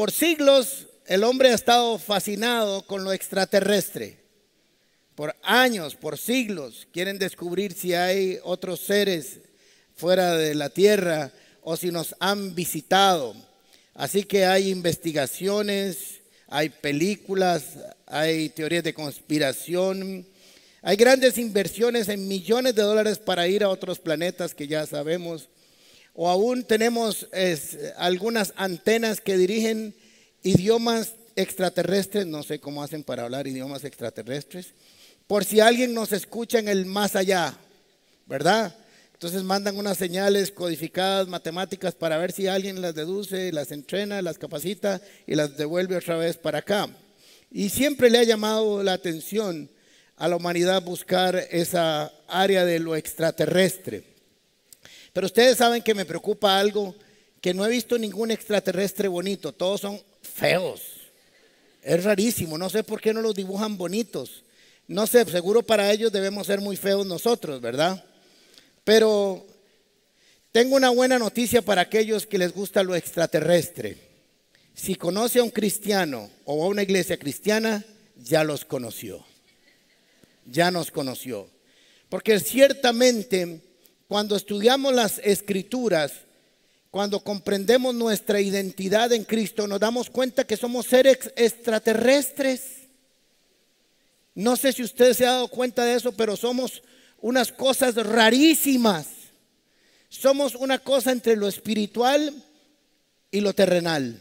por siglos el hombre ha estado fascinado con lo extraterrestre. Por años, por siglos, quieren descubrir si hay otros seres fuera de la tierra o si nos han visitado. Así que hay investigaciones, hay películas, hay teorías de conspiración, hay grandes inversiones en millones de dólares para ir a otros planetas que ya sabemos. O aún tenemos algunas antenas que dirigen idiomas extraterrestres, no sé cómo hacen para hablar idiomas extraterrestres, por si alguien nos escucha en el más allá, ¿verdad? Entonces mandan unas señales codificadas, matemáticas, para ver si alguien las deduce, las entrena, las capacita y las devuelve otra vez para acá. Y siempre le ha llamado la atención a la humanidad buscar esa área de lo extraterrestre. Pero ustedes saben que me preocupa algo, que no he visto ningún extraterrestre bonito, todos son feos. Es rarísimo, no sé por qué no los dibujan bonitos. No sé, seguro para ellos debemos ser muy feos nosotros, ¿verdad? Pero tengo una buena noticia para aquellos que les gusta lo extraterrestre. Si conoce a un cristiano o a una iglesia cristiana, ya los conoció. Ya nos conoció. Porque ciertamente cuando estudiamos las escrituras, cuando comprendemos nuestra identidad en Cristo, nos damos cuenta que somos seres extraterrestres. No sé si usted se ha dado cuenta de eso, pero somos unas cosas rarísimas. Somos una cosa entre lo espiritual y lo terrenal.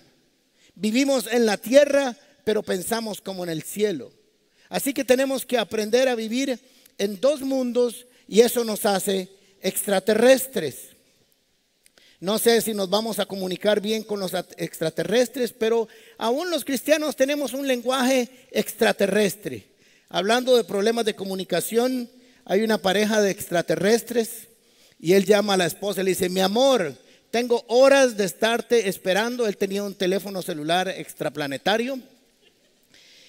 Vivimos en la tierra, pero pensamos como en el cielo. Así que tenemos que aprender a vivir en dos mundos y eso nos hace extraterrestres. No sé si nos vamos a comunicar bien con los extraterrestres, pero aún los cristianos tenemos un lenguaje extraterrestre. Hablando de problemas de comunicación, hay una pareja de extraterrestres y él llama a la esposa y le dice, mi amor, tengo horas de estarte esperando. Él tenía un teléfono celular extraplanetario.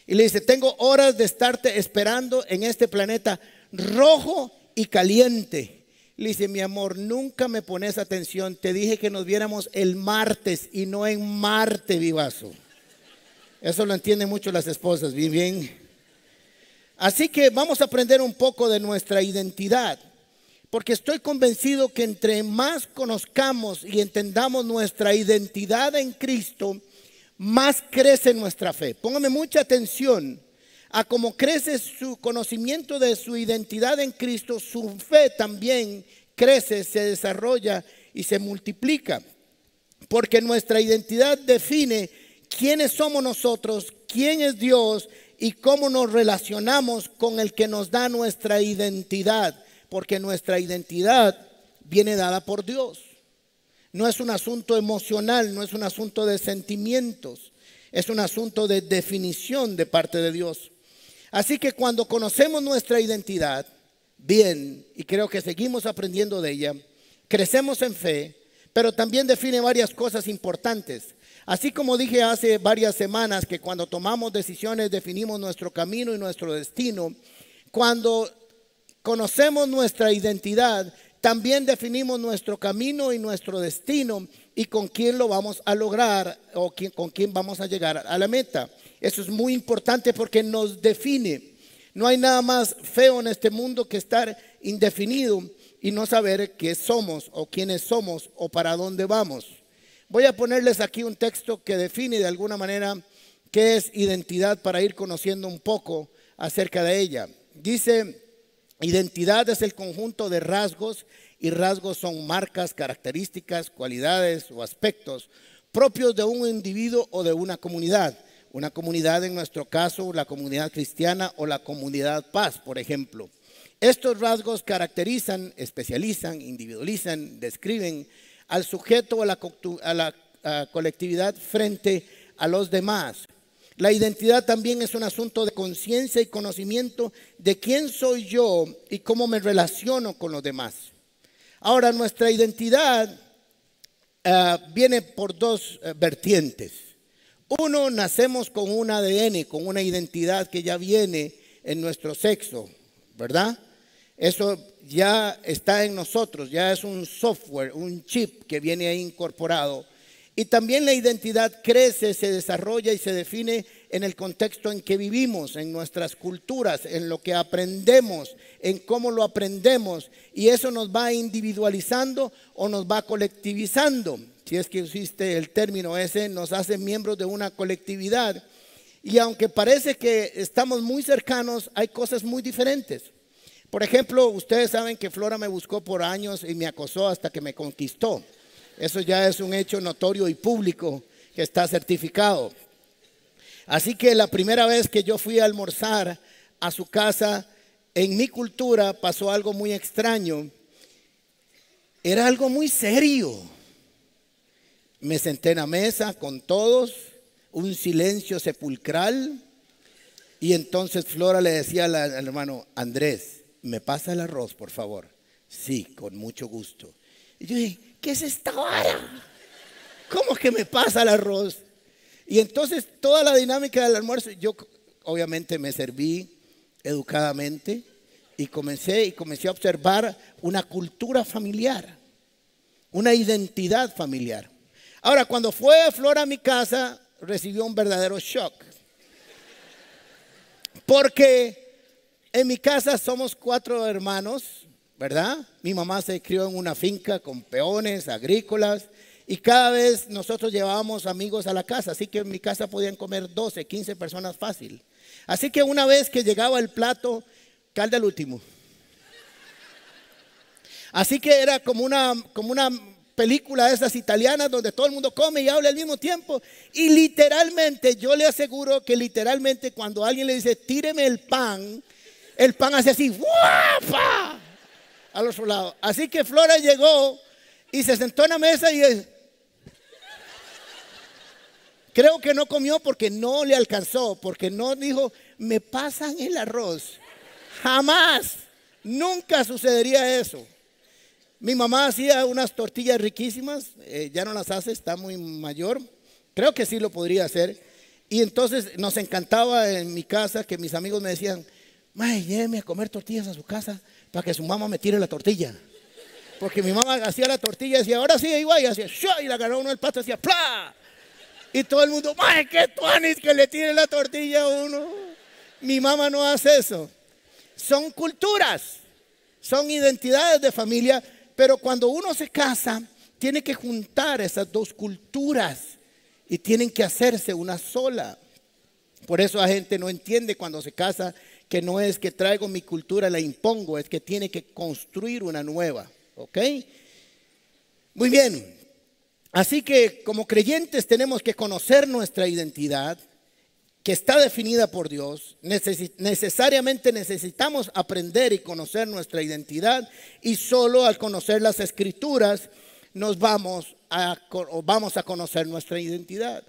Y le dice, tengo horas de estarte esperando en este planeta rojo y caliente. Le dice, mi amor, nunca me pones atención. Te dije que nos viéramos el martes y no en Marte, vivazo. Eso lo entienden mucho las esposas, bien, bien. Así que vamos a aprender un poco de nuestra identidad, porque estoy convencido que entre más conozcamos y entendamos nuestra identidad en Cristo, más crece nuestra fe. Póngame mucha atención a cómo crece su conocimiento de su identidad en Cristo, su fe también crece, se desarrolla y se multiplica. Porque nuestra identidad define quiénes somos nosotros, quién es Dios y cómo nos relacionamos con el que nos da nuestra identidad, porque nuestra identidad viene dada por Dios. No es un asunto emocional, no es un asunto de sentimientos, es un asunto de definición de parte de Dios. Así que cuando conocemos nuestra identidad, bien, y creo que seguimos aprendiendo de ella, crecemos en fe, pero también define varias cosas importantes. Así como dije hace varias semanas que cuando tomamos decisiones definimos nuestro camino y nuestro destino, cuando conocemos nuestra identidad, también definimos nuestro camino y nuestro destino y con quién lo vamos a lograr o con quién vamos a llegar a la meta. Eso es muy importante porque nos define. No hay nada más feo en este mundo que estar indefinido y no saber qué somos o quiénes somos o para dónde vamos. Voy a ponerles aquí un texto que define de alguna manera qué es identidad para ir conociendo un poco acerca de ella. Dice, identidad es el conjunto de rasgos y rasgos son marcas, características, cualidades o aspectos propios de un individuo o de una comunidad. Una comunidad, en nuestro caso, la comunidad cristiana o la comunidad paz, por ejemplo. Estos rasgos caracterizan, especializan, individualizan, describen al sujeto o a la, colectividad frente a los demás. La identidad también es un asunto de conciencia y conocimiento de quién soy yo y cómo me relaciono con los demás. Ahora, nuestra identidad eh, viene por dos eh, vertientes. Uno, nacemos con un ADN, con una identidad que ya viene en nuestro sexo, ¿verdad? Eso ya está en nosotros, ya es un software, un chip que viene incorporado. Y también la identidad crece, se desarrolla y se define en el contexto en que vivimos, en nuestras culturas, en lo que aprendemos, en cómo lo aprendemos. Y eso nos va individualizando o nos va colectivizando. Si es que existe el término ese, nos hace miembros de una colectividad. Y aunque parece que estamos muy cercanos, hay cosas muy diferentes. Por ejemplo, ustedes saben que Flora me buscó por años y me acosó hasta que me conquistó. Eso ya es un hecho notorio y público que está certificado. Así que la primera vez que yo fui a almorzar a su casa, en mi cultura pasó algo muy extraño. Era algo muy serio. Me senté en la mesa con todos, un silencio sepulcral. Y entonces Flora le decía al hermano, Andrés, ¿me pasa el arroz, por favor? Sí, con mucho gusto. Y yo dije, ¿qué es esta vara? ¿Cómo que me pasa el arroz? Y entonces toda la dinámica del almuerzo, yo obviamente me serví educadamente y comencé y comencé a observar una cultura familiar, una identidad familiar. Ahora, cuando fue Flora a mi casa, recibió un verdadero shock. Porque en mi casa somos cuatro hermanos, ¿verdad? Mi mamá se crió en una finca con peones agrícolas y cada vez nosotros llevábamos amigos a la casa, así que en mi casa podían comer 12, 15 personas fácil. Así que una vez que llegaba el plato, calda el último. Así que era como una, como una película de esas italianas donde todo el mundo come y habla al mismo tiempo. Y literalmente, yo le aseguro que literalmente cuando alguien le dice, tíreme el pan, el pan hace así, ¡guapa! Al otro lado. Así que Flora llegó y se sentó en la mesa y Creo que no comió porque no le alcanzó, porque no dijo, me pasan el arroz. Jamás, nunca sucedería eso. Mi mamá hacía unas tortillas riquísimas, eh, ya no las hace, está muy mayor. Creo que sí lo podría hacer. Y entonces nos encantaba en mi casa que mis amigos me decían, May, lléveme a comer tortillas a su casa para que su mamá me tire la tortilla. Porque mi mamá hacía la tortilla y decía, ahora sí, igual, y hacía, y la agarró uno del pato y decía, ¡pla! Y todo el mundo, ¡ay, qué tuanis que le tire la tortilla a uno! Mi mamá no hace eso. Son culturas, son identidades de familia, pero cuando uno se casa, tiene que juntar esas dos culturas y tienen que hacerse una sola. Por eso la gente no entiende cuando se casa que no es que traigo mi cultura, la impongo, es que tiene que construir una nueva. ¿Ok? Muy bien, Así que como creyentes tenemos que conocer nuestra identidad, que está definida por Dios. necesariamente necesitamos aprender y conocer nuestra identidad y solo al conocer las escrituras nos vamos a, vamos a conocer nuestra identidad.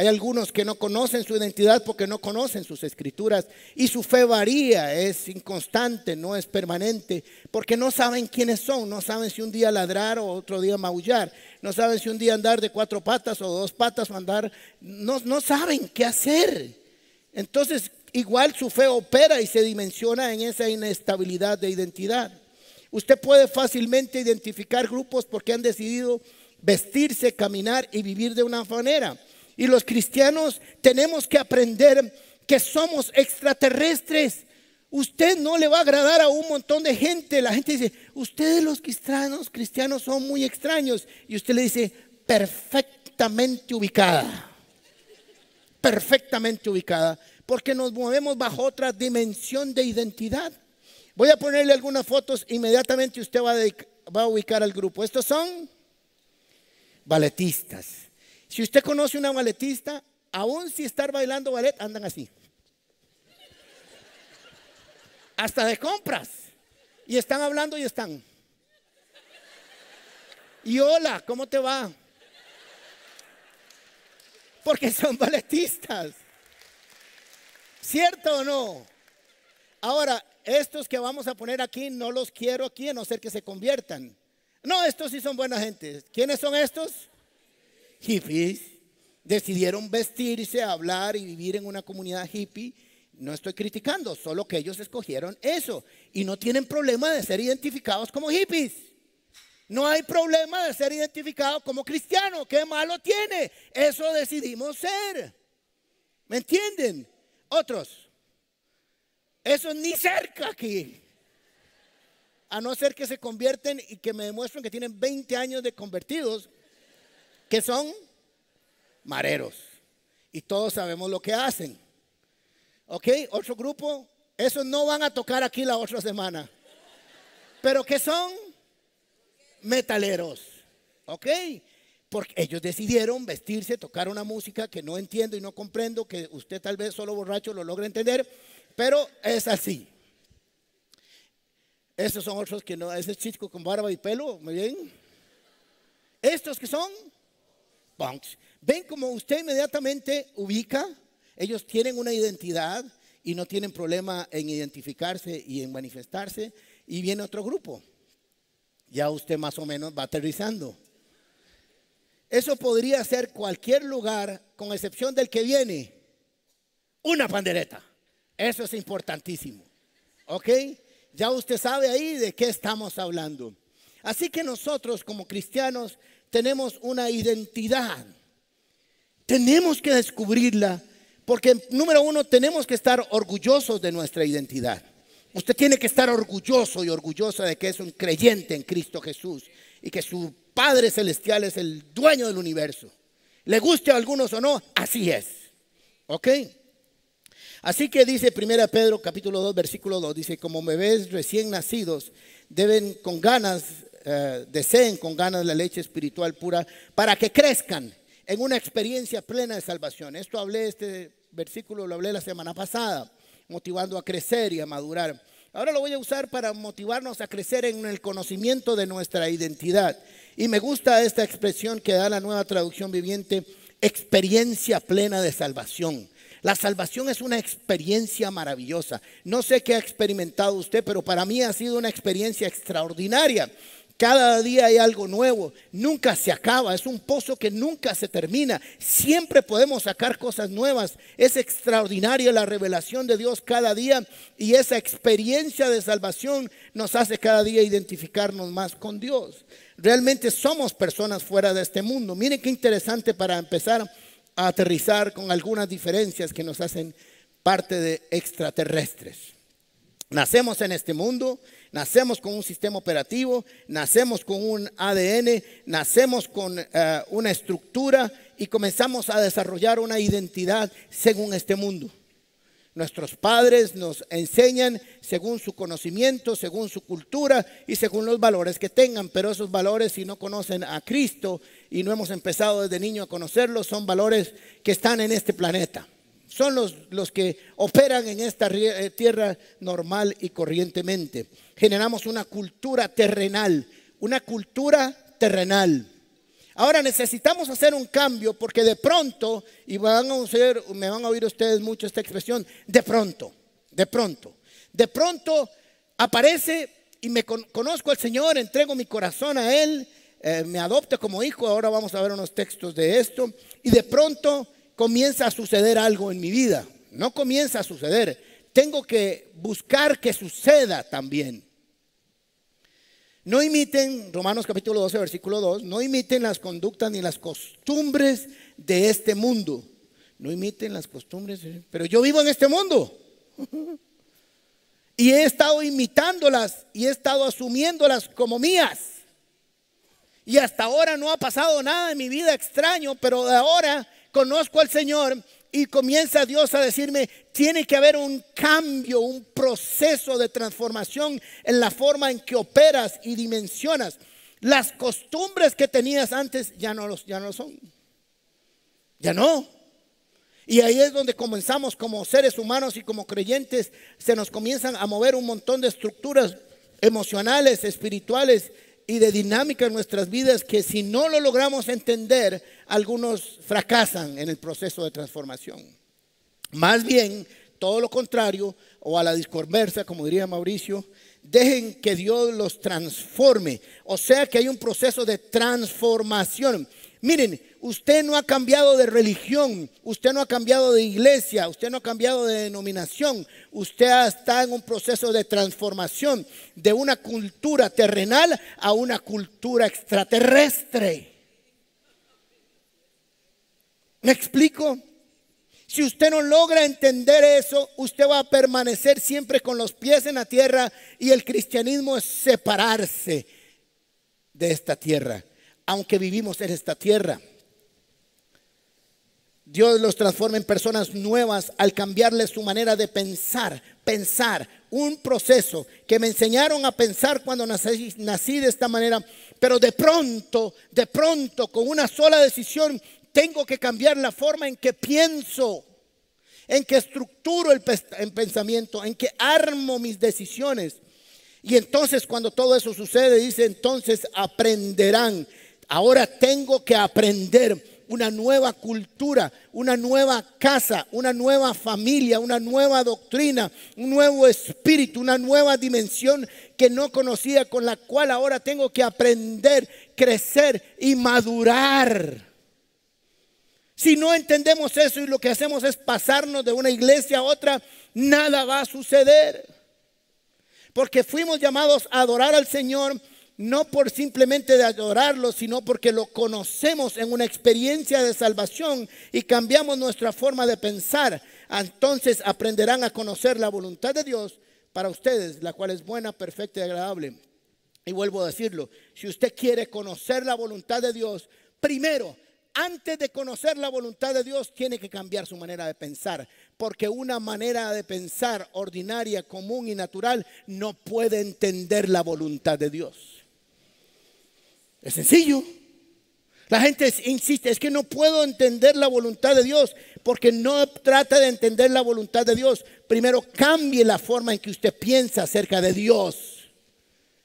Hay algunos que no conocen su identidad porque no conocen sus escrituras y su fe varía, es inconstante, no es permanente, porque no saben quiénes son, no saben si un día ladrar o otro día maullar, no saben si un día andar de cuatro patas o dos patas o andar, no, no saben qué hacer. Entonces, igual su fe opera y se dimensiona en esa inestabilidad de identidad. Usted puede fácilmente identificar grupos porque han decidido vestirse, caminar y vivir de una manera. Y los cristianos tenemos que aprender que somos extraterrestres. Usted no le va a agradar a un montón de gente. La gente dice, ustedes los cristianos, cristianos son muy extraños. Y usted le dice, perfectamente ubicada. Perfectamente ubicada. Porque nos movemos bajo otra dimensión de identidad. Voy a ponerle algunas fotos. Inmediatamente usted va a, va a ubicar al grupo. Estos son balletistas. Si usted conoce una balletista, aún si estar bailando ballet, andan así. Hasta de compras. Y están hablando y están. Y hola, ¿cómo te va? Porque son balletistas. ¿Cierto o no? Ahora, estos que vamos a poner aquí, no los quiero aquí a no ser que se conviertan. No, estos sí son buena gente. ¿Quiénes son estos? Hippies decidieron vestirse, hablar y vivir en una comunidad hippie. No estoy criticando, solo que ellos escogieron eso y no tienen problema de ser identificados como hippies. No hay problema de ser identificado como cristiano. ¿Qué malo tiene? Eso decidimos ser. ¿Me entienden? Otros. Eso ni cerca aquí. A no ser que se convierten y que me demuestren que tienen 20 años de convertidos, que son mareros. Y todos sabemos lo que hacen. ¿Ok? Otro grupo. Esos no van a tocar aquí la otra semana. Pero que son metaleros. ¿Ok? Porque ellos decidieron vestirse, tocar una música que no entiendo y no comprendo, que usted tal vez solo borracho lo logre entender, pero es así. Estos son otros que no, ese chico con barba y pelo, muy bien. Estos que son Ven como usted inmediatamente ubica, ellos tienen una identidad y no tienen problema en identificarse y en manifestarse. Y viene otro grupo ya usted más o menos va aterrizando. Eso podría ser cualquier lugar, con excepción del que viene, una pandereta. Eso es importantísimo. ¿Ok? Ya usted sabe ahí de qué estamos hablando. Así que nosotros como cristianos tenemos una identidad. Tenemos que descubrirla porque, número uno, tenemos que estar orgullosos de nuestra identidad. Usted tiene que estar orgulloso y orgullosa de que es un creyente en Cristo Jesús y que su Padre Celestial es el dueño del universo. Le guste a algunos o no, así es. ¿Ok? Así que dice 1 Pedro capítulo 2 versículo 2, dice, como bebés recién nacidos deben con ganas, eh, deseen con ganas la leche espiritual pura para que crezcan en una experiencia plena de salvación. Esto hablé, este versículo lo hablé la semana pasada motivando a crecer y a madurar. Ahora lo voy a usar para motivarnos a crecer en el conocimiento de nuestra identidad. Y me gusta esta expresión que da la nueva traducción viviente, experiencia plena de salvación. La salvación es una experiencia maravillosa. No sé qué ha experimentado usted, pero para mí ha sido una experiencia extraordinaria. Cada día hay algo nuevo, nunca se acaba, es un pozo que nunca se termina. Siempre podemos sacar cosas nuevas. Es extraordinaria la revelación de Dios cada día y esa experiencia de salvación nos hace cada día identificarnos más con Dios. Realmente somos personas fuera de este mundo. Miren qué interesante para empezar a aterrizar con algunas diferencias que nos hacen parte de extraterrestres. Nacemos en este mundo Nacemos con un sistema operativo, nacemos con un ADN, nacemos con eh, una estructura y comenzamos a desarrollar una identidad según este mundo. Nuestros padres nos enseñan según su conocimiento, según su cultura y según los valores que tengan, pero esos valores si no conocen a Cristo y no hemos empezado desde niño a conocerlos, son valores que están en este planeta son los, los, que operan en esta eh, tierra normal y corrientemente. Generamos una cultura terrenal, una cultura terrenal. Ahora necesitamos hacer un cambio porque de pronto, y van a me van a oír ustedes mucho esta expresión, de pronto, de pronto, de pronto aparece y me conozco al Señor, entrego mi corazón a Él, eh, me adopta como hijo, ahora vamos a ver unos textos de esto, y de pronto comienza a suceder algo en mi vida. No comienza a suceder. Tengo que buscar que suceda también. No imiten, Romanos capítulo 12, versículo 2, no imiten las conductas ni las costumbres de este mundo. No imiten las costumbres, pero yo vivo en este mundo. Y he estado imitándolas y he estado asumiéndolas como mías. Y hasta ahora no ha pasado nada en mi vida extraño, pero de ahora conozco al Señor y comienza Dios a decirme, tiene que haber un cambio, un proceso de transformación en la forma en que operas y dimensionas. Las costumbres que tenías antes ya no, los, ya no son. Ya no. Y ahí es donde comenzamos como seres humanos y como creyentes, se nos comienzan a mover un montón de estructuras emocionales, espirituales y de dinámica en nuestras vidas que si no lo logramos entender, algunos fracasan en el proceso de transformación. Más bien, todo lo contrario, o a la disconversa, como diría Mauricio, dejen que Dios los transforme. O sea que hay un proceso de transformación. Miren, usted no ha cambiado de religión, usted no ha cambiado de iglesia, usted no ha cambiado de denominación, usted está en un proceso de transformación de una cultura terrenal a una cultura extraterrestre. ¿Me explico? Si usted no logra entender eso, usted va a permanecer siempre con los pies en la tierra y el cristianismo es separarse de esta tierra aunque vivimos en esta tierra. Dios los transforma en personas nuevas al cambiarles su manera de pensar, pensar, un proceso que me enseñaron a pensar cuando nací, nací, de esta manera, pero de pronto, de pronto, con una sola decisión, tengo que cambiar la forma en que pienso, en que estructuro el pensamiento, en que armo mis decisiones. Y entonces cuando todo eso sucede, dice, entonces aprenderán Ahora tengo que aprender una nueva cultura, una nueva casa, una nueva familia, una nueva doctrina, un nuevo espíritu, una nueva dimensión que no conocía, con la cual ahora tengo que aprender, crecer y madurar. Si no entendemos eso y lo que hacemos es pasarnos de una iglesia a otra, nada va a suceder. Porque fuimos llamados a adorar al Señor no por simplemente de adorarlo, sino porque lo conocemos en una experiencia de salvación y cambiamos nuestra forma de pensar. Entonces aprenderán a conocer la voluntad de Dios para ustedes, la cual es buena, perfecta y agradable. Y vuelvo a decirlo, si usted quiere conocer la voluntad de Dios, primero, antes de conocer la voluntad de Dios, tiene que cambiar su manera de pensar, porque una manera de pensar ordinaria, común y natural no puede entender la voluntad de Dios. Es sencillo. La gente insiste, es que no puedo entender la voluntad de Dios porque no trata de entender la voluntad de Dios. Primero cambie la forma en que usted piensa acerca de Dios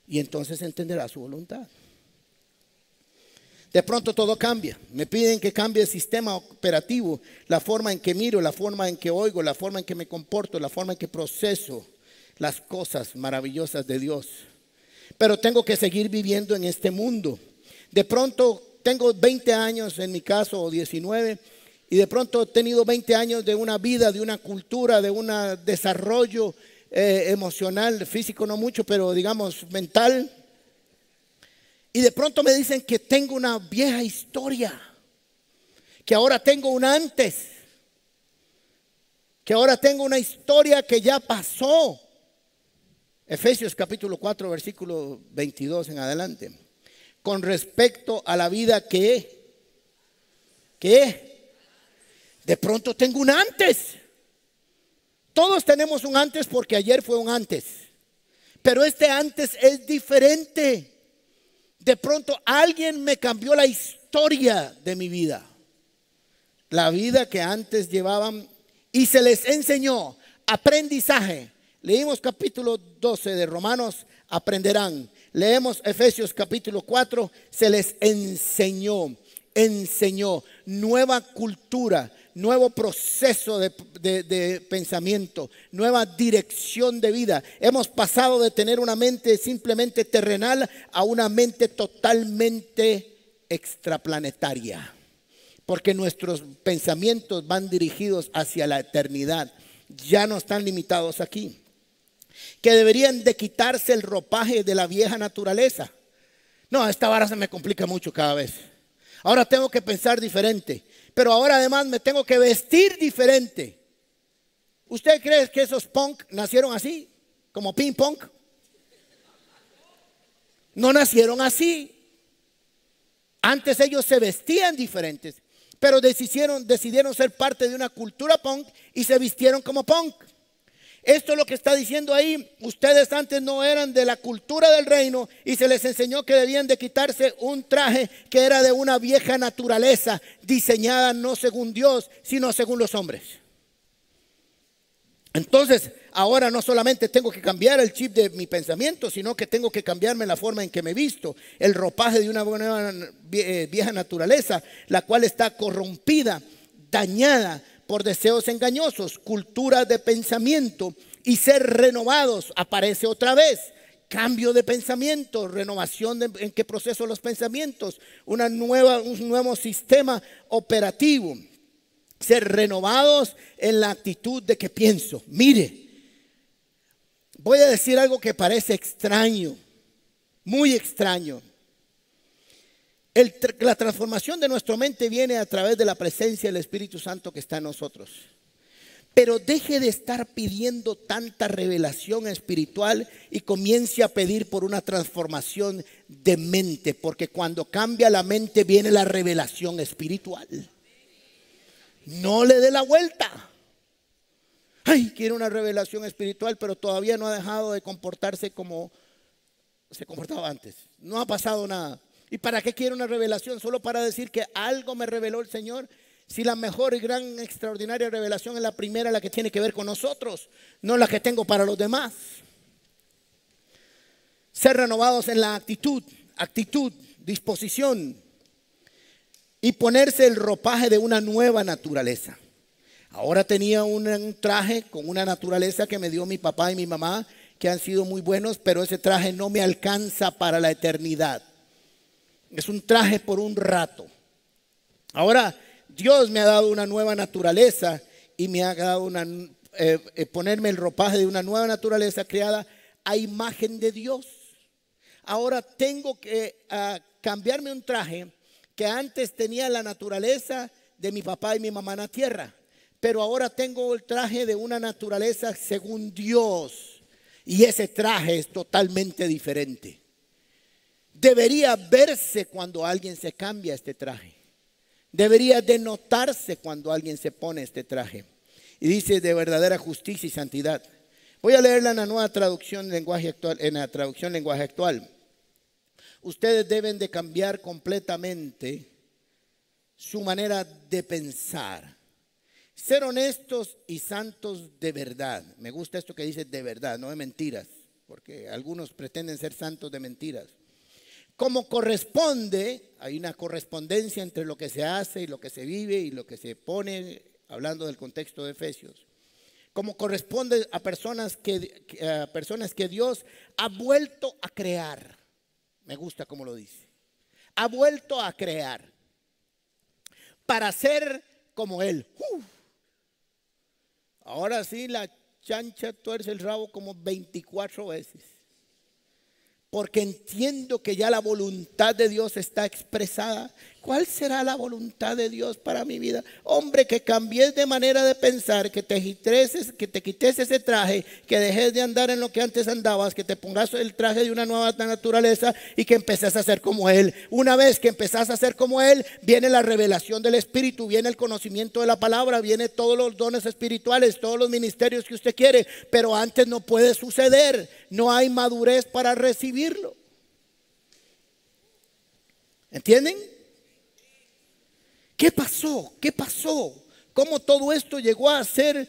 y entonces entenderá su voluntad. De pronto todo cambia. Me piden que cambie el sistema operativo, la forma en que miro, la forma en que oigo, la forma en que me comporto, la forma en que proceso las cosas maravillosas de Dios pero tengo que seguir viviendo en este mundo. De pronto tengo 20 años en mi caso, o 19, y de pronto he tenido 20 años de una vida, de una cultura, de un desarrollo eh, emocional, físico no mucho, pero digamos mental. Y de pronto me dicen que tengo una vieja historia, que ahora tengo un antes, que ahora tengo una historia que ya pasó. Efesios capítulo 4, versículo 22 en adelante. Con respecto a la vida que, que, de pronto tengo un antes. Todos tenemos un antes porque ayer fue un antes. Pero este antes es diferente. De pronto alguien me cambió la historia de mi vida. La vida que antes llevaban y se les enseñó aprendizaje Leímos capítulo 12 de Romanos, aprenderán. Leemos Efesios capítulo 4, se les enseñó, enseñó nueva cultura, nuevo proceso de, de, pensamiento, nueva dirección de vida. Hemos pasado de tener una mente simplemente terrenal a una mente totalmente extraplanetaria, porque nuestros pensamientos van dirigidos hacia la eternidad, ya no están limitados aquí que deberían de quitarse el ropaje de la vieja naturaleza. No, esta vara se me complica mucho cada vez. Ahora tengo que pensar diferente, pero ahora además me tengo que vestir diferente. ¿Usted cree que esos punk nacieron así? Como ping pong. No nacieron así. Antes ellos se vestían diferentes, pero decidieron, decidieron ser parte de una cultura punk y se vistieron como punk. Esto es lo que está diciendo ahí. Ustedes antes no eran de la cultura del reino y se les enseñó que debían de quitarse un traje que era de una vieja naturaleza, diseñada no según Dios, sino según los hombres. Entonces, ahora no solamente tengo que cambiar el chip de mi pensamiento, sino que tengo que cambiarme la forma en que me visto, el ropaje de una eh, vieja naturaleza, la cual está corrompida, dañada por deseos engañosos, cultura de pensamiento y ser renovados. Aparece otra vez. cambio de pensamiento, renovación en qué proceso los pensamientos, una nueva, un nuevo sistema operativo. Ser renovados en la actitud de que pienso. Mire, voy a decir algo que parece extraño, muy extraño. La transformación de nuestra mente viene a través de la presencia del Espíritu Santo que está en nosotros. Pero deje de estar pidiendo tanta revelación espiritual y comience a pedir por una transformación de mente, porque cuando cambia la mente viene la revelación espiritual. No le dé la vuelta. Ay, quiere una revelación espiritual, pero todavía no ha dejado de comportarse como se comportaba antes. No ha pasado nada. ¿Y para qué quiere una revelación? Solo para decir que algo me reveló el Señor si la mejor y gran extraordinaria revelación es la primera, la que tiene que ver con nosotros, no la que tengo para los demás. Ser renovados en la actitud, actitud, disposición y ponerse el ropaje de una nueva naturaleza. Ahora tenía un traje con una naturaleza que me dio mi papá y mi mamá, que han sido muy buenos, pero ese traje no me alcanza para la eternidad. Es un traje por un rato. Ahora Dios me ha dado una nueva naturaleza y me ha dado una, eh, eh, ponerme el ropaje de una nueva naturaleza creada a imagen de Dios. Ahora tengo que ah, cambiarme un traje que antes tenía la naturaleza de mi papá y mi mamá en la tierra, pero ahora tengo el traje de una naturaleza según Dios y ese traje es totalmente diferente. Debería verse cuando alguien se cambia este traje. Debería denotarse cuando alguien se pone este traje. Y dice de verdadera justicia y santidad. Voy a leerla en la nueva traducción lenguaje actual, en la traducción lenguaje actual. Ustedes deben de cambiar completamente su manera de pensar. Ser honestos y santos de verdad. Me gusta esto que dice de verdad, no de mentiras, porque algunos pretenden ser santos de mentiras. Como corresponde, hay una correspondencia entre lo que se hace y lo que se vive y lo que se pone, hablando del contexto de Efesios. Como corresponde a personas que, personas que Dios ha vuelto a crear. Me gusta como lo dice. Ha vuelto a crear. Para ser como Él. Ahora sí, la chancha tuerce el rabo como 24 veces porque entiendo que ya la voluntad de Dios está expresada. ¿Cuál será la voluntad de Dios para mi vida? Hombre, que cambies de manera de pensar, que te quites, que te quites ese traje, que dejes de andar en lo que antes andabas, que te pongas el traje de una nueva naturaleza y que empieces a ser como Él. Una vez que empezás a ser como Él, viene la revelación del Espíritu, viene el conocimiento de la palabra, viene todos los dones espirituales, todos los ministerios que usted quiere, pero antes no puede suceder, no hay madurez para recibirlo. ¿Entienden? ¿Qué pasó? ¿Qué pasó? ¿Cómo todo esto llegó a ser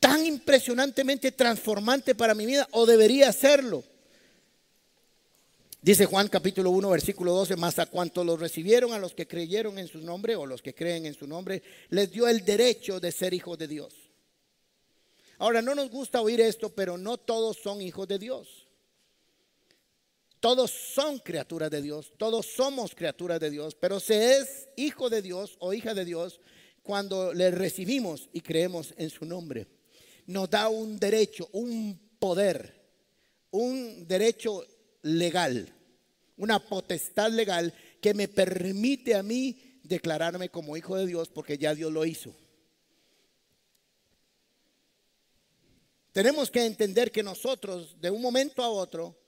tan impresionantemente transformante para mi vida o debería serlo? Dice Juan capítulo 1 versículo 12, más a cuanto los recibieron, a los que creyeron en su nombre o los que creen en su nombre, les dio el derecho de ser hijos de Dios. Ahora, no nos gusta oír esto, pero no todos son hijos de Dios. Todos son criaturas de Dios, todos somos criaturas de Dios, pero se es hijo de Dios o hija de Dios cuando le recibimos y creemos en su nombre. Nos da un derecho, un poder, un derecho legal, una potestad legal que me permite a mí declararme como hijo de Dios porque ya Dios lo hizo. Tenemos que entender que nosotros de un momento a otro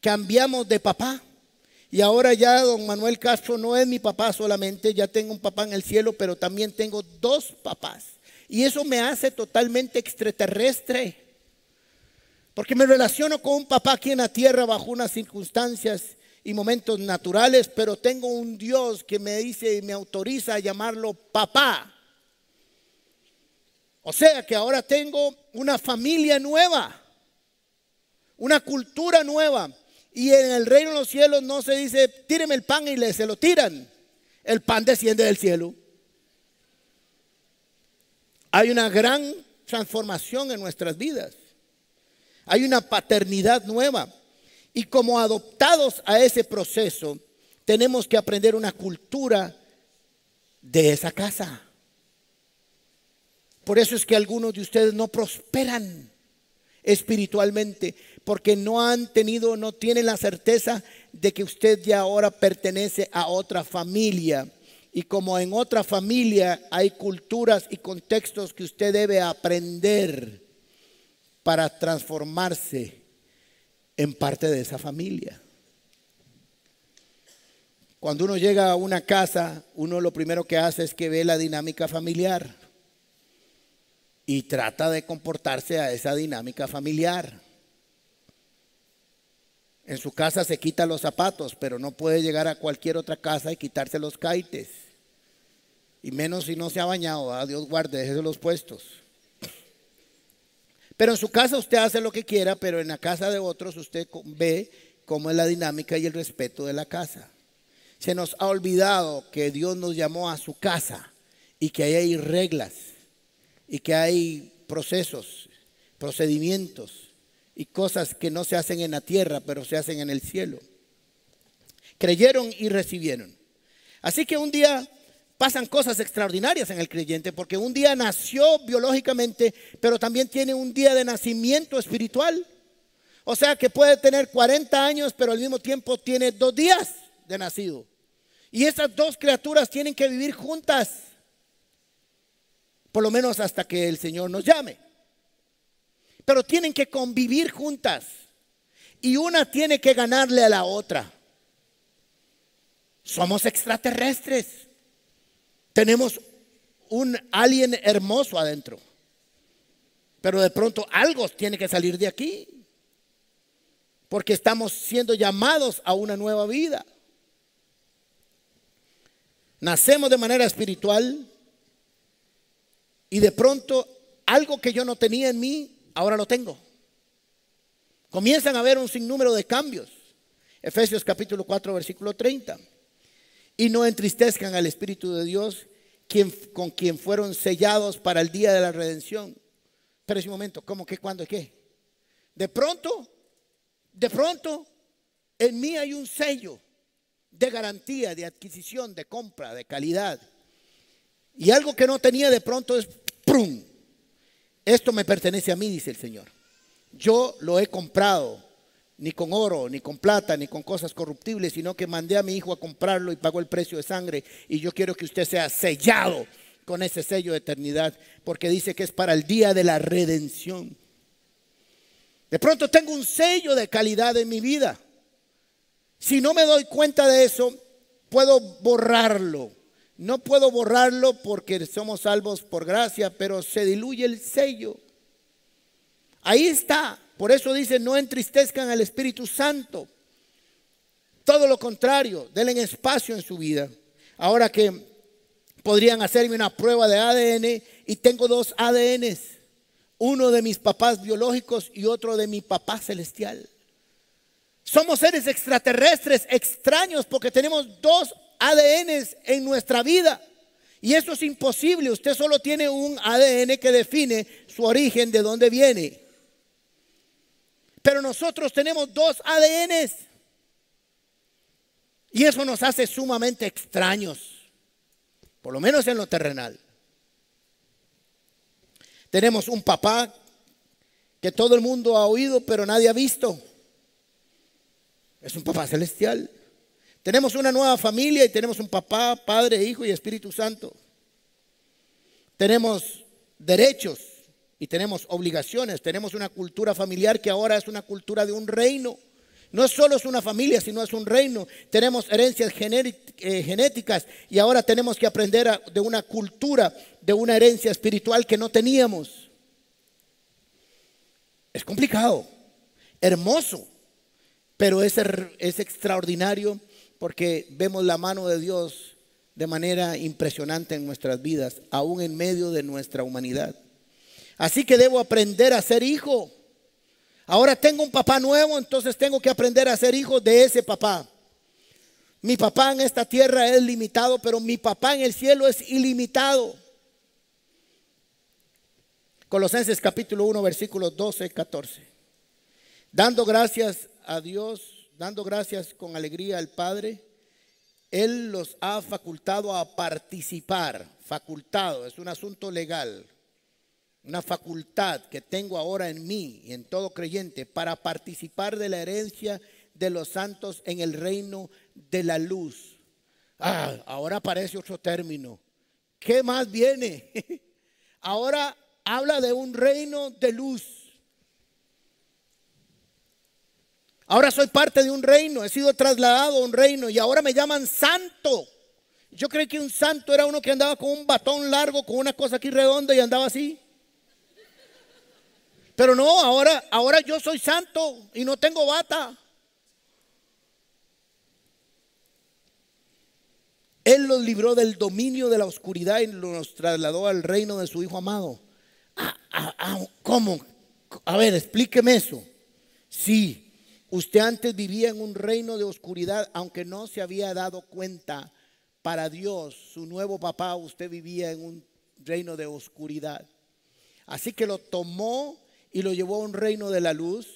cambiamos de papá. Y ahora ya don Manuel Castro no es mi papá solamente, ya tengo un papá en el cielo, pero también tengo dos papás. Y eso me hace totalmente extraterrestre. Porque me relaciono con un papá aquí en la tierra bajo unas circunstancias y momentos naturales, pero tengo un Dios que me dice y me autoriza a llamarlo papá. O sea que ahora tengo una familia nueva, una cultura nueva. Y en el reino de los cielos no se dice, tíreme el pan y le, se lo tiran. El pan desciende del cielo. Hay una gran transformación en nuestras vidas. Hay una paternidad nueva. Y como adoptados a ese proceso, tenemos que aprender una cultura de esa casa. Por eso es que algunos de ustedes no prosperan espiritualmente, porque no han tenido, no tienen la certeza de que usted ya ahora pertenece a otra familia. Y como en otra familia hay culturas y contextos que usted debe aprender para transformarse en parte de esa familia. Cuando uno llega a una casa, uno lo primero que hace es que ve la dinámica familiar y trata de comportarse a esa dinámica familiar. En su casa se quita los zapatos, pero no puede llegar a cualquier otra casa y quitarse los caites. Y menos si no se ha bañado, Dios guarde, déjese los puestos. Pero en su casa usted hace lo que quiera, pero en la casa de otros usted ve cómo es la dinámica y el respeto de la casa. Se nos ha olvidado que Dios nos llamó a su casa y que ahí hay reglas y que hay procesos, procedimientos y cosas que no se hacen en la tierra, pero se hacen en el cielo. Creyeron y recibieron. Así que un día pasan cosas extraordinarias en el creyente, porque un día nació biológicamente, pero también tiene un día de nacimiento espiritual. O sea que puede tener 40 años, pero al mismo tiempo tiene dos días de nacido. Y esas dos criaturas tienen que vivir juntas por lo menos hasta que el Señor nos llame. Pero tienen que convivir juntas y una tiene que ganarle a la otra. Somos extraterrestres. Tenemos un alien hermoso adentro. Pero de pronto algo tiene que salir de aquí. Porque estamos siendo llamados a una nueva vida. Nacemos de manera espiritual, y de pronto algo que yo no tenía en mí, ahora lo tengo. Comienzan a haber un sinnúmero de cambios. Efesios capítulo 4, versículo 30. Y no entristezcan al Espíritu de Dios, quien, con quien fueron sellados para el día de la redención. Pero ese momento, ¿cómo que cuándo qué? De pronto, de pronto, en mí hay un sello de garantía, de adquisición, de compra, de calidad. Y algo que no tenía de pronto es, ¡prum! Esto me pertenece a mí, dice el Señor. Yo lo he comprado, ni con oro, ni con plata, ni con cosas corruptibles, sino que mandé a mi hijo a comprarlo y pagó el precio de sangre. Y yo quiero que usted sea sellado con ese sello de eternidad, porque dice que es para el día de la redención. De pronto tengo un sello de calidad en mi vida. Si no me doy cuenta de eso, puedo borrarlo no puedo borrarlo porque somos salvos por gracia, pero se diluye el sello. Ahí está. Por eso dice, no entristezcan al Espíritu Santo. Todo lo contrario, denle espacio en su vida. Ahora que podrían hacerme una prueba de ADN y tengo dos ADNs. Uno de mis papás biológicos y otro de mi papá celestial. Somos seres extraterrestres, extraños, porque tenemos dos ADN en nuestra vida. Y eso es imposible. Usted solo tiene un ADN que define su origen, de dónde viene. Pero nosotros tenemos dos ADNs. Y eso nos hace sumamente extraños. Por lo menos en lo terrenal. Tenemos un papá que todo el mundo ha oído, pero nadie ha visto. Es un papá celestial. Tenemos una nueva familia y tenemos un papá, padre, hijo y Espíritu Santo. Tenemos derechos y tenemos obligaciones. Tenemos una cultura familiar que ahora es una cultura de un reino. No solo es una familia, sino es un reino. Tenemos herencias eh, genéticas y ahora tenemos que aprender de una cultura, de una herencia espiritual que no teníamos. Es complicado, hermoso, pero es, es extraordinario porque vemos la mano de Dios de manera impresionante en nuestras vidas, aún en medio de nuestra humanidad. Así que debo aprender a ser hijo. Ahora tengo un papá nuevo, entonces tengo que aprender a ser hijo de ese papá. Mi papá en esta tierra es limitado, pero mi papá en el cielo es ilimitado. Colosenses capítulo 1, versículos 12 y 14. Dando gracias a Dios, dando gracias con alegría al Padre, Él los ha facultado a participar. Facultado, es un asunto legal. Una facultad que tengo ahora en mí y en todo creyente para participar de la herencia de los santos en el reino de la luz. Ah, ahora aparece otro término. ¿Qué más viene? Ahora habla de un reino de luz. Ahora soy parte de un reino, he sido trasladado a un reino y ahora me llaman santo. Yo creí que un santo era uno que andaba con un batón largo, con una cosa aquí redonda y andaba así. Pero no, ahora, ahora yo soy santo y no tengo bata. Él los libró del dominio de la oscuridad y los trasladó al reino de su Hijo amado. Ah, ah, ah, ¿Cómo? A ver, explíqueme eso. Sí, usted antes vivía en un reino de oscuridad, aunque no se había dado cuenta. Para Dios, su nuevo papá, usted vivía en un reino de oscuridad. Así que lo tomó y lo llevó a un reino de la luz.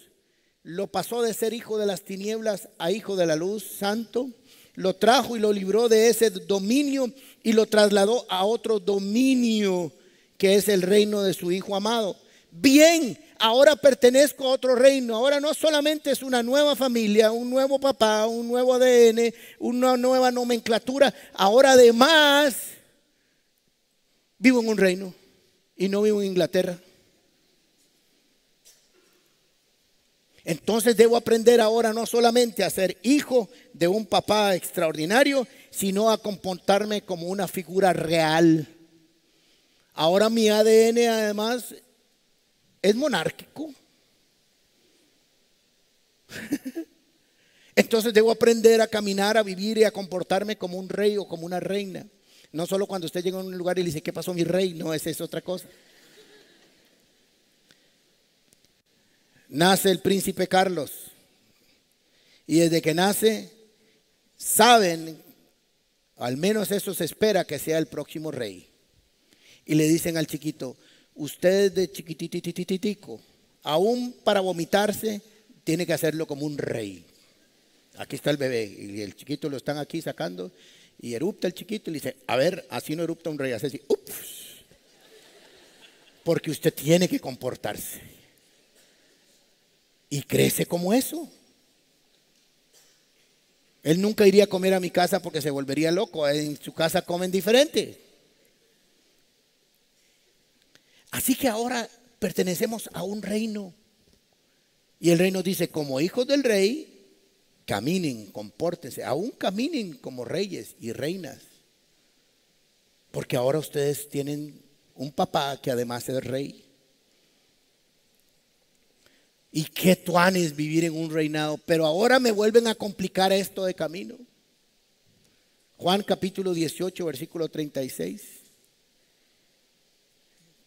Lo pasó de ser hijo de las tinieblas a hijo de la luz, santo lo trajo y lo libró de ese dominio y lo trasladó a otro dominio que es el reino de su Hijo amado. Bien, ahora pertenezco a otro reino. Ahora no solamente es una nueva familia, un nuevo papá, un nuevo ADN, una nueva nomenclatura. Ahora además vivo en un reino y no vivo en Inglaterra. Entonces debo aprender ahora no solamente a ser hijo de un papá extraordinario, sino a comportarme como una figura real. Ahora mi ADN además es monárquico. Entonces debo aprender a caminar, a vivir y a comportarme como un rey o como una reina. No solo cuando usted llega a un lugar y le dice, ¿qué pasó mi rey? No, esa es otra cosa. nace el príncipe Carlos. Y desde que nace, saben, al menos eso se espera que sea el próximo rey. Y le dicen al chiquito, usted de chiquititititico, aún para vomitarse, tiene que hacerlo como un rey. Aquí está el bebé y el chiquito lo están aquí sacando y erupta el chiquito y le dice, a ver, así no erupta un rey, así, ups, porque usted tiene que comportarse y crece como eso. Él nunca iría a comer a mi casa porque se volvería loco. En su casa comen diferente. Así que ahora pertenecemos a un reino. Y el reino dice, como hijos del rey, caminen, compórtense, aún caminen como reyes y reinas. Porque ahora ustedes tienen un papá que además es rey. Y qué tuanes vivir en un reinado. Pero ahora me vuelven a complicar esto de camino. Juan capítulo 18, versículo 36.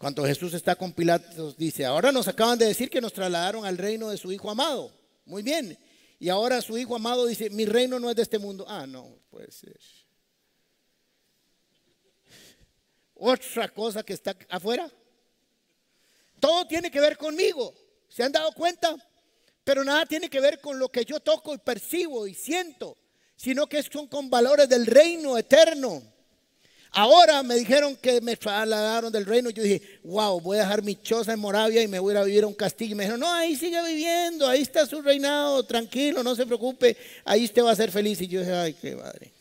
Cuando Jesús está con Pilatos, dice, ahora nos acaban de decir que nos trasladaron al reino de su Hijo amado. Muy bien. Y ahora su Hijo amado dice, mi reino no es de este mundo. Ah, no, puede ser. Otra cosa que está afuera. Todo tiene que ver conmigo. ¿Se han dado cuenta? Pero nada tiene que ver con lo que yo toco y percibo y siento, sino que son con valores del reino eterno. Ahora me dijeron que me trasladaron del reino. Yo dije, wow, voy a dejar mi choza en Moravia y me voy a vivir a un castillo. Y me dijeron, no, ahí sigue viviendo, ahí está su reinado, tranquilo, no se preocupe, ahí usted va a ser feliz. Y yo dije, ay, qué madre.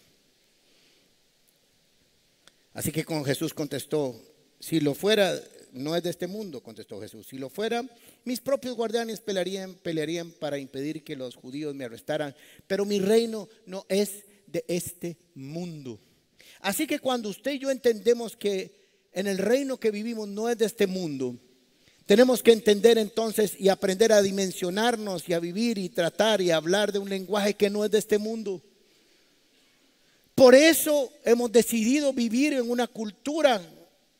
Así que con Jesús contestó, si lo fuera, no es de este mundo, contestó Jesús. Si lo fuera, mis propios guardianes pelearían, pelearían para impedir que los judíos me arrestaran, pero mi reino no es de este mundo. Así que cuando usted y yo entendemos que en el reino que vivimos no es de este mundo, tenemos que entender entonces y aprender a dimensionarnos y a vivir y tratar y hablar de un lenguaje que no es de este mundo. Por eso hemos decidido vivir en una cultura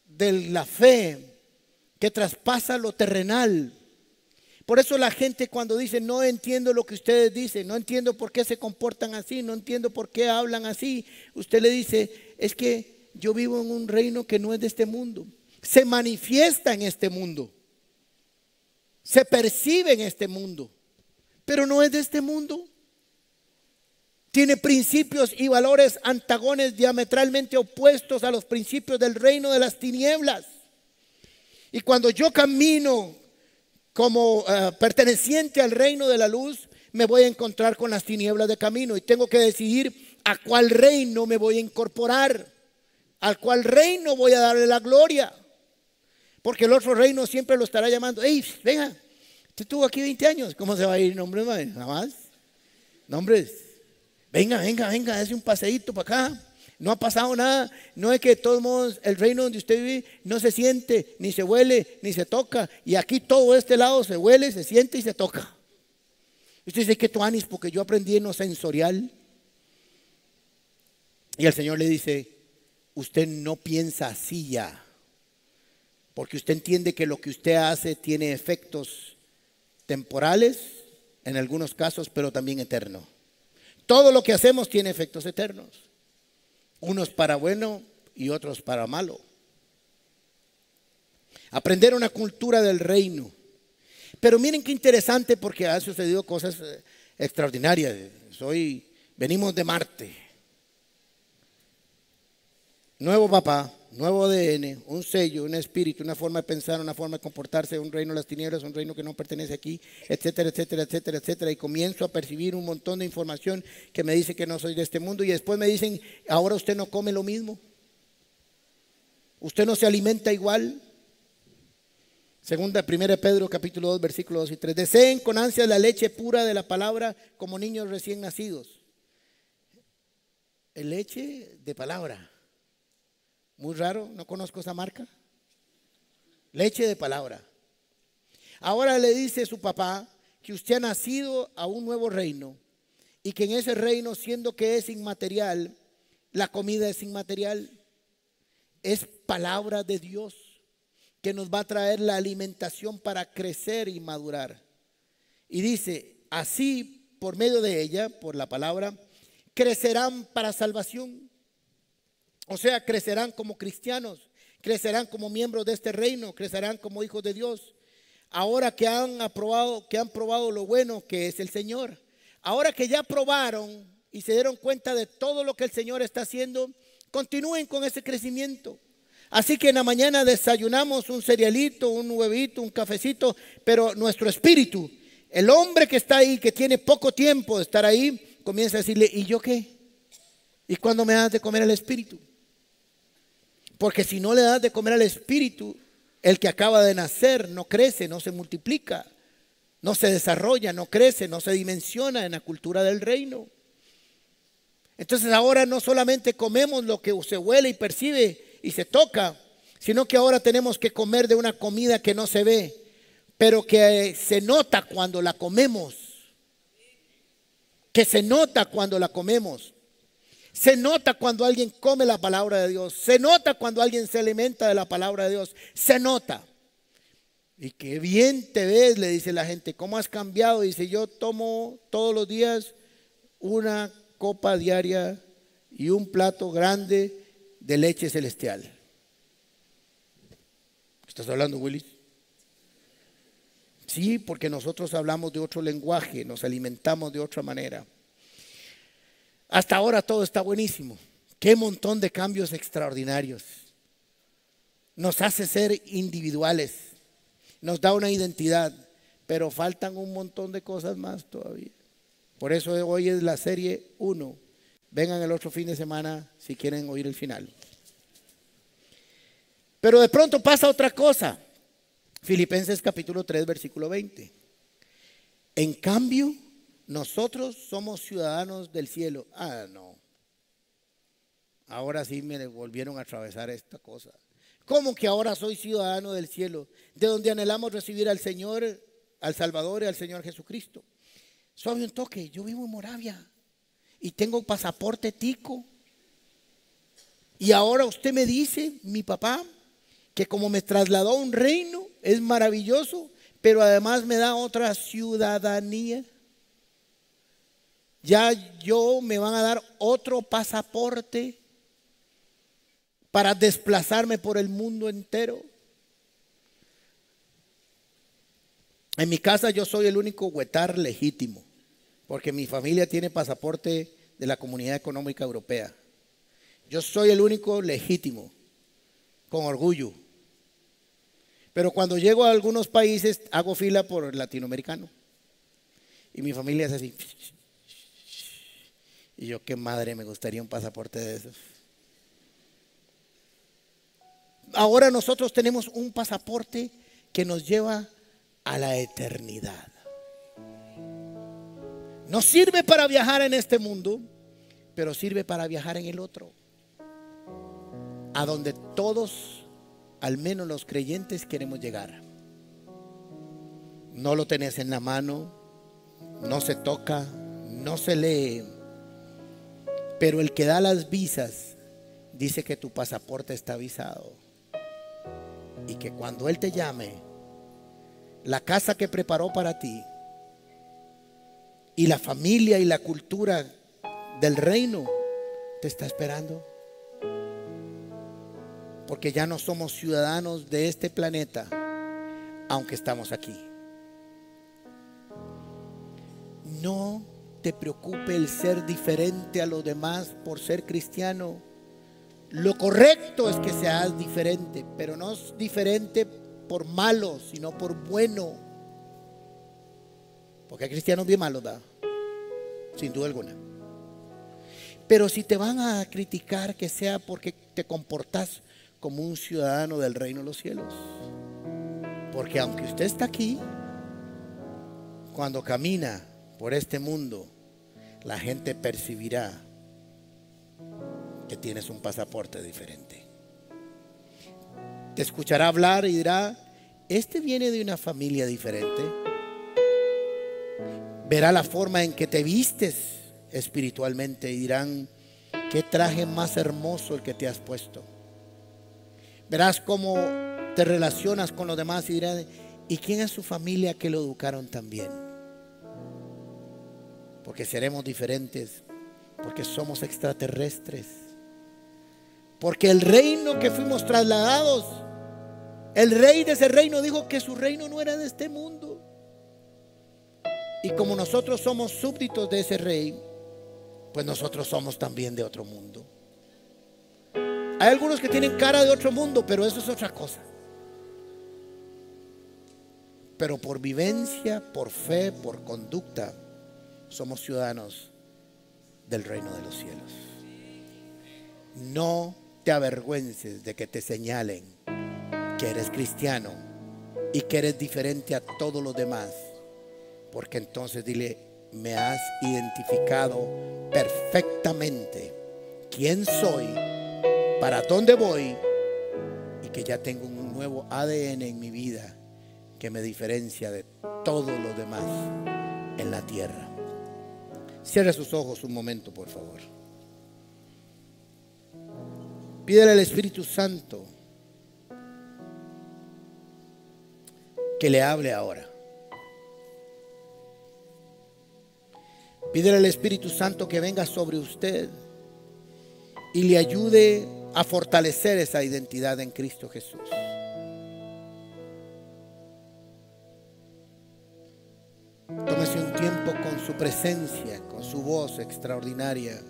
de la fe, que traspasa lo terrenal. Por eso la gente cuando dice, no entiendo lo que ustedes dicen, no entiendo por qué se comportan así, no entiendo por qué hablan así, usted le dice, es que yo vivo en un reino que no es de este mundo. Se manifiesta en este mundo. Se percibe en este mundo. pero no es de este mundo. Tiene principios y valores antagones diametralmente opuestos a los principios del reino de las tinieblas. Y cuando yo camino como eh, perteneciente al reino de la luz, me voy a encontrar con las tinieblas de camino y tengo que decidir a cuál reino me voy a incorporar, al cual reino voy a darle la gloria. Porque el otro reino siempre lo estará llamando, hey, venga, usted estuvo aquí 20 años, ¿cómo se va a ir? Nombre, nada más. Nombres. Venga, venga, venga, hace un paseíto para acá. No ha pasado nada. No es que de todos modos el reino donde usted vive no se siente, ni se huele, ni se toca. Y aquí todo este lado se huele, se siente y se toca. Usted dice que tú anis porque yo aprendí en lo sensorial. Y el Señor le dice, usted no piensa así ya. Porque usted entiende que lo que usted hace tiene efectos temporales, en algunos casos, pero también eternos. Todo lo que hacemos tiene efectos eternos. Unos para bueno y otros para malo. Aprender una cultura del reino. Pero miren qué interesante porque ha sucedido cosas eh, extraordinarias. Soy, venimos de Marte. Nuevo papá, nuevo ADN, un sello, un espíritu, una forma de pensar, una forma de comportarse, un reino de las tinieblas, un reino que no pertenece aquí, etcétera, etcétera, etcétera, etcétera. Y comienzo a percibir un montón de información que me dice que no soy de este mundo y después me dicen, ahora usted no come lo mismo. Usted no se alimenta igual. Segunda, primera Pedro capítulo 2, versículo 2 y 3. Deseen con ansia la leche pura de la palabra como niños recién nacidos. Leche de palabra. Muy raro, no conozco esa marca. Leche de palabra. Ahora le dice su papá que usted ha nacido a un nuevo reino y que en ese reino, siendo que es inmaterial, la comida es inmaterial. Es palabra de Dios que nos va a traer la alimentación para crecer y madurar. Y dice, así por medio de ella, por la palabra, crecerán para salvación o sea, crecerán como cristianos, crecerán como miembros de este reino, crecerán como hijos de Dios. Ahora que han aprobado, que han probado lo bueno que es el Señor. Ahora que ya probaron y se dieron cuenta de todo lo que el Señor está haciendo, continúen con ese crecimiento. Así que en la mañana desayunamos un cerealito, un huevito, un cafecito, pero nuestro espíritu, el hombre que está ahí, que tiene poco tiempo de estar ahí, comienza a decirle, ¿y yo qué? ¿Y cuándo me das de comer el espíritu? Porque si no le das de comer al espíritu, el que acaba de nacer no crece, no se multiplica, no se desarrolla, no crece, no se dimensiona en la cultura del reino. Entonces ahora no solamente comemos lo que se huele y percibe y se toca, sino que ahora tenemos que comer de una comida que no se ve, pero que se nota cuando la comemos. Que se nota cuando la comemos. Se nota cuando alguien come la palabra de Dios. Se nota cuando alguien se alimenta de la palabra de Dios. Se nota. Y qué bien te ves, le dice la gente. ¿Cómo has cambiado? Dice, yo tomo todos los días una copa diaria y un plato grande de leche celestial. ¿Estás hablando, Willis? Sí, porque nosotros hablamos de otro lenguaje, nos alimentamos de otra manera. Hasta ahora todo está buenísimo. Qué montón de cambios extraordinarios. Nos hace ser individuales. Nos da una identidad. Pero faltan un montón de cosas más todavía. Por eso hoy es la serie 1. Vengan el otro fin de semana si quieren oír el final. Pero de pronto pasa otra cosa. Filipenses capítulo 3, versículo 20. En cambio, nosotros somos ciudadanos del cielo. Ah, no. Ahora sí me volvieron a atravesar esta cosa. ¿Cómo que ahora soy ciudadano del cielo? De donde anhelamos recibir al Señor, al Salvador y al Señor Jesucristo. Suave un toque, yo vivo en Moravia y tengo pasaporte tico. Y ahora usted me dice, mi papá, que como me trasladó a un reino, es maravilloso, pero además me da otra ciudadanía ya yo me van a dar otro pasaporte para desplazarme por el mundo entero. En mi casa yo soy el único huetar legítimo, porque mi familia tiene pasaporte de la Comunidad Económica Europea. Yo soy el único legítimo, con orgullo. Pero cuando llego a algunos países hago fila por el latinoamericano. Y mi familia es así. Y yo, qué madre, me gustaría un pasaporte de esos. Ahora nosotros tenemos un pasaporte que nos lleva a la eternidad. No sirve para viajar en este mundo, pero sirve para viajar en el otro. A donde todos, al menos los creyentes, queremos llegar. No lo tenés en la mano, no se toca, no se lee. Pero el que da las visas dice que tu pasaporte está visado. Y que cuando Él te llame, la casa que preparó para ti y la familia y la cultura del reino te está esperando. Porque ya no somos ciudadanos de este planeta, aunque estamos aquí. No te preocupe el ser diferente a los demás por ser cristiano. Lo correcto es que seas diferente, pero no es diferente por malo, sino por bueno. Porque hay cristianos bien malos, ¿da? Sin duda alguna. Pero si te van a criticar, que sea porque te comportas como un ciudadano del reino de los cielos. Porque aunque usted está aquí, cuando camina por este mundo, la gente percibirá que tienes un pasaporte diferente. Te escuchará hablar y dirá, este viene de una familia diferente. Verá la forma en que te vistes espiritualmente y dirán, qué traje más hermoso el que te has puesto. Verás cómo te relacionas con los demás y dirán, ¿y quién es su familia que lo educaron también? Porque seremos diferentes, porque somos extraterrestres, porque el reino que fuimos trasladados, el rey de ese reino dijo que su reino no era de este mundo. Y como nosotros somos súbditos de ese rey, pues nosotros somos también de otro mundo. Hay algunos que tienen cara de otro mundo, pero eso es otra cosa. Pero por vivencia, por fe, por conducta, somos ciudadanos del reino de los cielos. No te avergüences de que te señalen que eres cristiano y que eres diferente a todos los demás, porque entonces dile, me has identificado perfectamente quién soy, para dónde voy y que ya tengo un nuevo ADN en mi vida que me diferencia de todos los demás en la tierra. Cierre sus ojos un momento, por favor. Pídele al Espíritu Santo que le hable ahora. Pídele al Espíritu Santo que venga sobre usted y le ayude a fortalecer esa identidad en Cristo Jesús. Con su presencia, con su voz extraordinaria.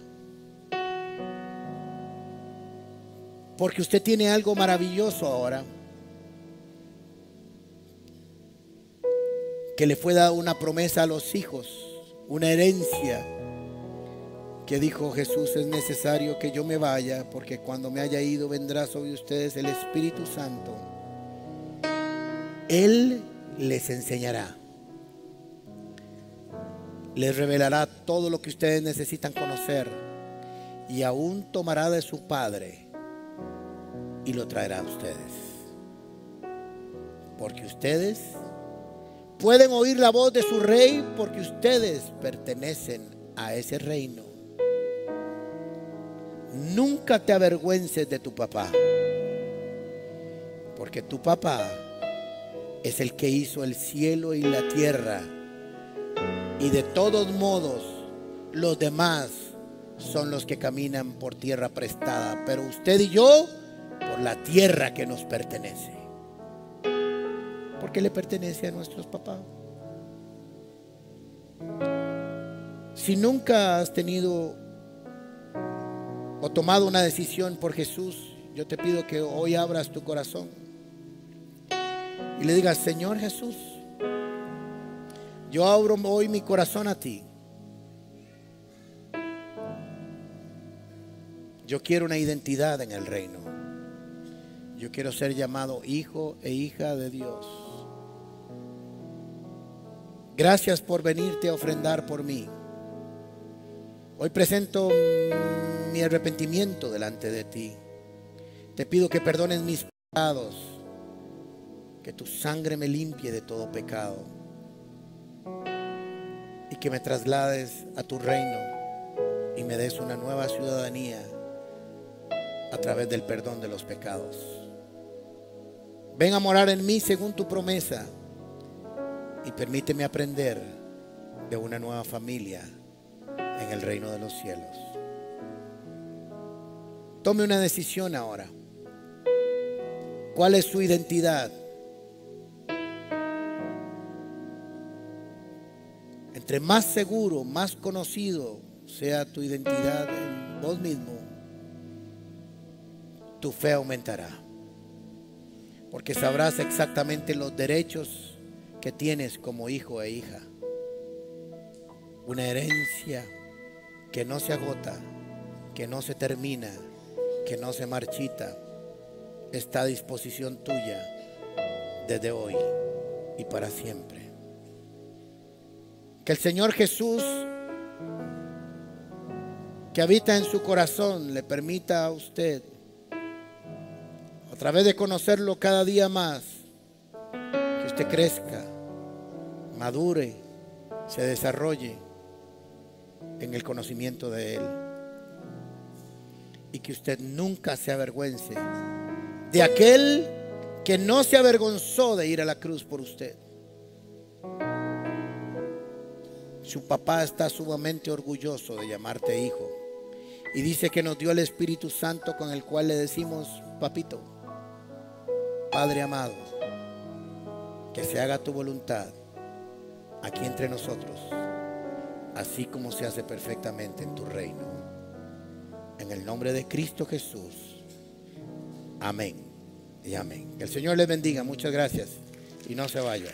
Porque usted tiene algo maravilloso ahora. Que le fue dada una promesa a los hijos una herencia que dijo Jesús, es necesario que yo me vaya, porque cuando me haya ido vendrá sobre ustedes el Espíritu Santo. Él les enseñará, les revelará todo lo que ustedes necesitan conocer y aún tomará de su Padre y lo traerá a ustedes. Porque ustedes Pueden oír la voz de su rey porque ustedes pertenecen a ese reino. Nunca te avergüences de tu papá. Porque tu papá es el que hizo el cielo y la tierra. Y de todos modos, los demás son los que caminan por tierra prestada. Pero usted y yo, por la tierra que nos pertenece. porque le pertenece a nuestros papás. Si nunca has tenido o tomado una decisión por Jesús, yo te pido que hoy abras tu corazón y le digas, Señor Jesús, yo abro hoy mi corazón a ti. Yo quiero una identidad en el reino. Yo quiero ser llamado hijo e hija de Dios. Gracias por venirte a ofrendar por mí. Hoy presento mi arrepentimiento delante de ti. Te pido que perdones mis pecados, que tu sangre me limpie de todo pecado y que me traslades a tu reino y me des una nueva ciudadanía a través del perdón de los pecados. Ven a morar en mí según tu promesa y permíteme aprender de una nueva familia en el reino de los cielos. Tome una decisión ahora. ¿Cuál es su identidad? Entre más seguro, más conocido sea tu identidad en vos mismo, tu fe aumentará. Porque sabrás exactamente los derechos que tienes como hijo e hija. Una herencia que no se agota, que no se termina, que no se marchita está a disposición tuya desde hoy y para siempre. Que el Señor Jesús, que habita en su corazón, le permita a usted, a través de conocerlo cada día más, que usted crezca, madure, se desarrolle en el conocimiento de Él. Y que usted nunca se avergüence de aquel que no se avergonzó de ir a la cruz por usted. Su papá está sumamente orgulloso de llamarte hijo. Y dice que nos dio el Espíritu Santo con el cual le decimos, papito, Padre amado, que se haga tu voluntad aquí entre nosotros, así como se hace perfectamente en tu reino. En el nombre de Cristo Jesús. Amén y amén. Que el Señor les bendiga. Muchas gracias. Y no se vaya.